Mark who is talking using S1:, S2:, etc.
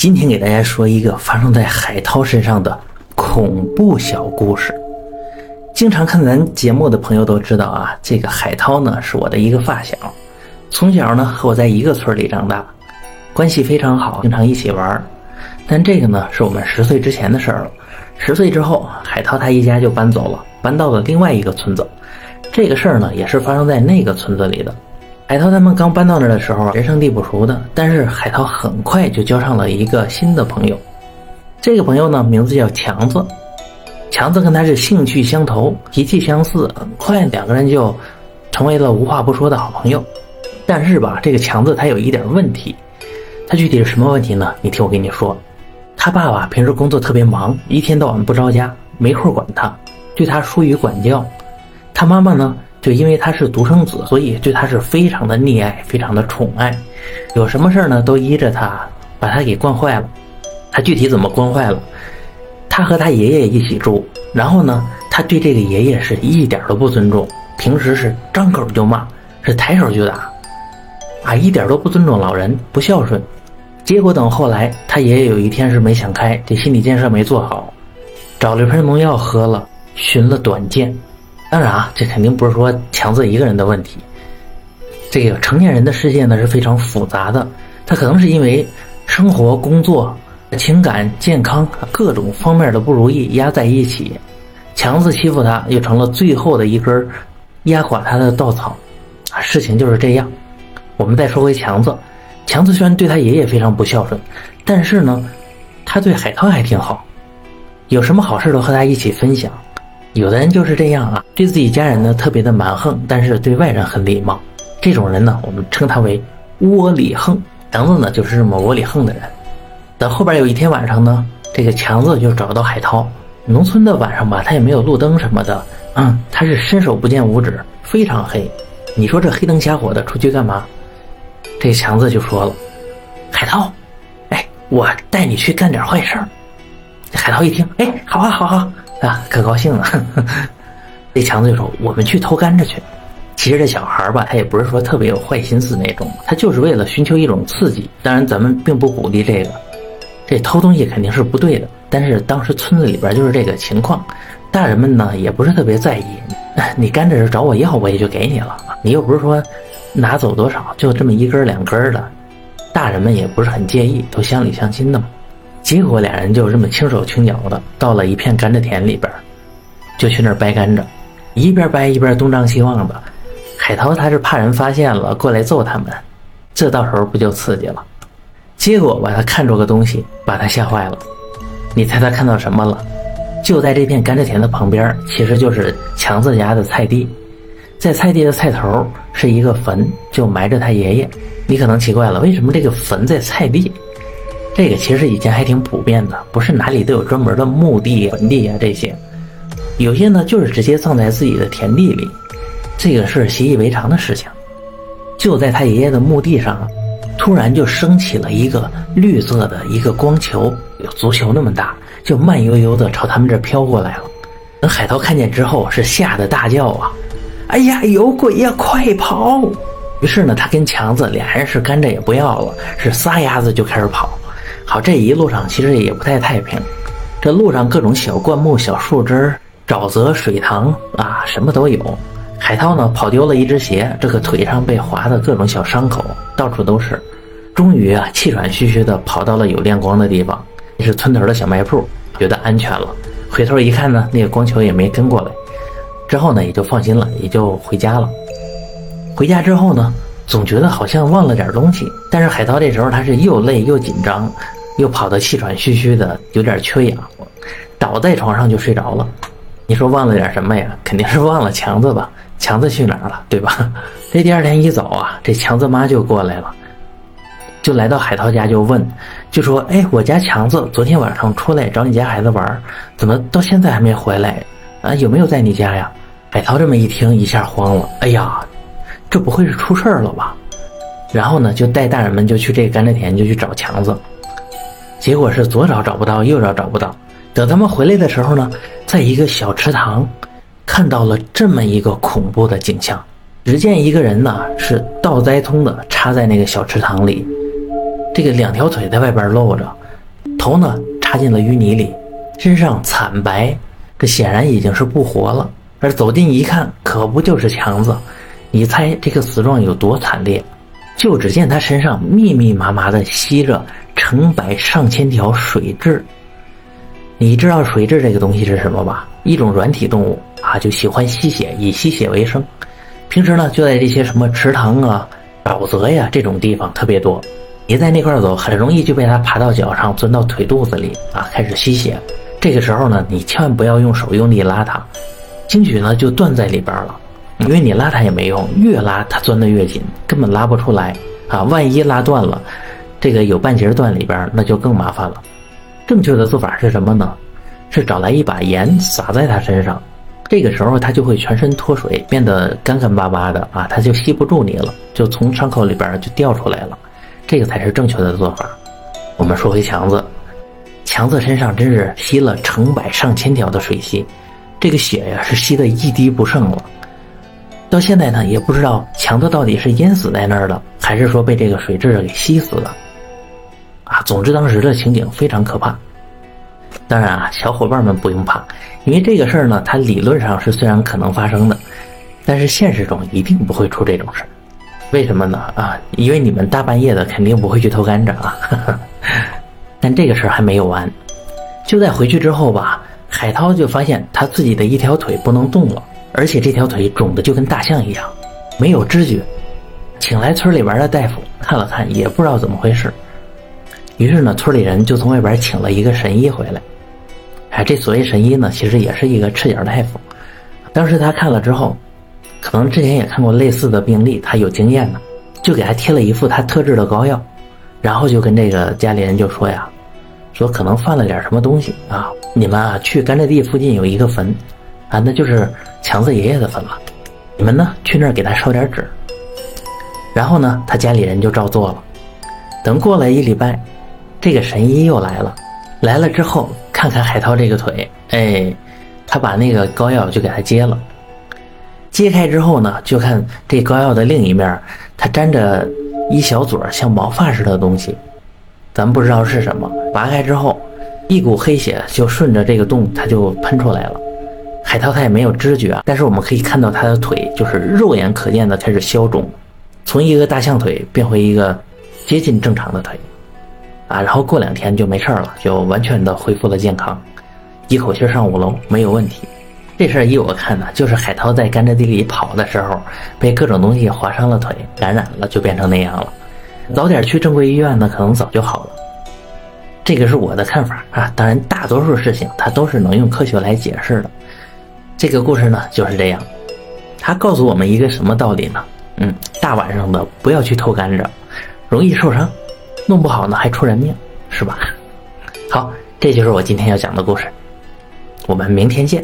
S1: 今天给大家说一个发生在海涛身上的恐怖小故事。经常看咱节目的朋友都知道啊，这个海涛呢是我的一个发小，从小呢和我在一个村里长大，关系非常好，经常一起玩。但这个呢是我们十岁之前的事儿了。十岁之后，海涛他一家就搬走了，搬到了另外一个村子。这个事儿呢也是发生在那个村子里的。海涛他们刚搬到那儿的时候，人生地不熟的，但是海涛很快就交上了一个新的朋友。这个朋友呢，名字叫强子。强子跟他是兴趣相投，脾气相似，很快两个人就成为了无话不说的好朋友。但是吧，这个强子他有一点问题，他具体是什么问题呢？你听我跟你说，他爸爸平时工作特别忙，一天到晚不着家，没空管他，对他疏于管教。他妈妈呢？就因为他是独生子，所以对他是非常的溺爱，非常的宠爱，有什么事儿呢都依着他，把他给惯坏了。他具体怎么惯坏了？他和他爷爷一起住，然后呢，他对这个爷爷是一点都不尊重，平时是张口就骂，是抬手就打，啊，一点都不尊重老人，不孝顺。结果等后来，他爷爷有一天是没想开，这心理建设没做好，找了瓶农药喝了，寻了短见。当然啊，这肯定不是说强子一个人的问题。这个成年人的世界呢是非常复杂的，他可能是因为生活、工作、情感、健康各种方面的不如意压在一起，强子欺负他，又成了最后的一根压垮他的稻草。啊，事情就是这样。我们再说回强子，强子虽然对他爷爷非常不孝顺，但是呢，他对海涛还挺好，有什么好事都和他一起分享。有的人就是这样啊，对自己家人呢特别的蛮横，但是对外人很礼貌。这种人呢，我们称他为窝里横。强子呢就是这么窝里横的人。等后边有一天晚上呢，这个强子就找到海涛。农村的晚上吧，他也没有路灯什么的，嗯，他是伸手不见五指，非常黑。你说这黑灯瞎火的出去干嘛？这强子就说了：“海涛，哎，我带你去干点坏事儿。”海涛一听，哎，好啊，好啊。啊，可高兴了！这强子就说：“我们去偷甘蔗去。”其实这小孩吧，他也不是说特别有坏心思那种，他就是为了寻求一种刺激。当然，咱们并不鼓励这个，这偷东西肯定是不对的。但是当时村子里边就是这个情况，大人们呢也不是特别在意。你甘蔗是找我要，我也就给你了。你又不是说拿走多少，就这么一根两根的，大人们也不是很介意，都乡里乡亲的嘛。结果俩人就这么轻手轻脚的到了一片甘蔗田里边，就去那儿掰甘蔗，一边掰一边东张西望的。海涛他是怕人发现了过来揍他们，这到时候不就刺激了？结果吧，他看着个东西，把他吓坏了。你猜他看到什么了？就在这片甘蔗田的旁边，其实就是强子家的菜地，在菜地的菜头是一个坟，就埋着他爷爷。你可能奇怪了，为什么这个坟在菜地？这个其实以前还挺普遍的，不是哪里都有专门的墓地、坟地啊这些，有些呢就是直接葬在自己的田地里，这个是习以为常的事情。就在他爷爷的墓地上，突然就升起了一个绿色的一个光球，有足球那么大，就慢悠悠的朝他们这飘过来了。等海涛看见之后，是吓得大叫啊：“哎呀，有鬼呀，快跑！”于是呢，他跟强子俩人是甘蔗也不要了，是撒丫子就开始跑。好，这一路上其实也不太太平，这路上各种小灌木、小树枝、沼泽、水塘啊，什么都有。海涛呢跑丢了一只鞋，这个腿上被划的各种小伤口，到处都是。终于啊，气喘吁吁的跑到了有亮光的地方，那是村头的小卖铺，觉得安全了。回头一看呢，那个光球也没跟过来。之后呢，也就放心了，也就回家了。回家之后呢，总觉得好像忘了点东西，但是海涛这时候他是又累又紧张。又跑得气喘吁吁的，有点缺氧，倒在床上就睡着了。你说忘了点什么呀？肯定是忘了强子吧？强子去哪儿了，对吧？这第二天一早啊，这强子妈就过来了，就来到海涛家就问，就说：“哎，我家强子昨天晚上出来找你家孩子玩，怎么到现在还没回来？啊，有没有在你家呀？”海涛这么一听，一下慌了，哎呀，这不会是出事儿了吧？然后呢，就带大人们就去这甘蔗田就去找强子。结果是左找找不到，右找找不到。等他们回来的时候呢，在一个小池塘，看到了这么一个恐怖的景象。只见一个人呢是倒栽葱的插在那个小池塘里，这个两条腿在外边露着，头呢插进了淤泥里，身上惨白，这显然已经是不活了。而走近一看，可不就是强子？你猜这个死状有多惨烈？就只见他身上密密麻麻的吸着成百上千条水蛭。你知道水蛭这个东西是什么吧？一种软体动物啊，就喜欢吸血，以吸血为生。平时呢，就在这些什么池塘啊、沼泽呀这种地方特别多。你在那块走，很容易就被它爬到脚上，钻到腿肚子里啊，开始吸血。这个时候呢，你千万不要用手用力拉它，兴许呢就断在里边了。因为你拉它也没用，越拉它钻得越紧，根本拉不出来啊！万一拉断了，这个有半截断里边，那就更麻烦了。正确的做法是什么呢？是找来一把盐撒在它身上，这个时候它就会全身脱水，变得干干巴巴的啊，它就吸不住你了，就从伤口里边就掉出来了。这个才是正确的做法。我们说回强子，强子身上真是吸了成百上千条的水吸，这个血呀是吸的一滴不剩了。到现在呢，也不知道强子到底是淹死在那儿了，还是说被这个水蛭给吸死了。啊，总之当时的情景非常可怕。当然啊，小伙伴们不用怕，因为这个事儿呢，它理论上是虽然可能发生的，但是现实中一定不会出这种事儿。为什么呢？啊，因为你们大半夜的肯定不会去偷甘蔗啊。但这个事儿还没有完，就在回去之后吧，海涛就发现他自己的一条腿不能动了。而且这条腿肿的就跟大象一样，没有知觉。请来村里边的大夫看了看，也不知道怎么回事。于是呢，村里人就从外边请了一个神医回来。哎，这所谓神医呢，其实也是一个赤脚大夫。当时他看了之后，可能之前也看过类似的病例，他有经验呢，就给他贴了一副他特制的膏药，然后就跟这个家里人就说呀，说可能犯了点什么东西啊，你们啊去甘蔗地附近有一个坟。啊，那就是强子爷爷的坟了。你们呢，去那儿给他烧点纸。然后呢，他家里人就照做了。等过了一礼拜，这个神医又来了。来了之后，看看海涛这个腿，哎，他把那个膏药就给他揭了。揭开之后呢，就看这膏药的另一面，它粘着一小撮像毛发似的东西，咱不知道是什么。拔开之后，一股黑血就顺着这个洞，它就喷出来了。海涛他也没有知觉，但是我们可以看到他的腿就是肉眼可见的开始消肿，从一个大象腿变回一个接近正常的腿，啊，然后过两天就没事了，就完全的恢复了健康，一口气上五楼没有问题。这事儿依我看呢，就是海涛在甘蔗地里跑的时候被各种东西划伤了腿，感染了就变成那样了。早点去正规医院呢，可能早就好了。这个是我的看法啊，当然大多数事情它都是能用科学来解释的。这个故事呢就是这样，它告诉我们一个什么道理呢？嗯，大晚上的不要去偷甘蔗，容易受伤，弄不好呢还出人命，是吧？好，这就是我今天要讲的故事，我们明天见。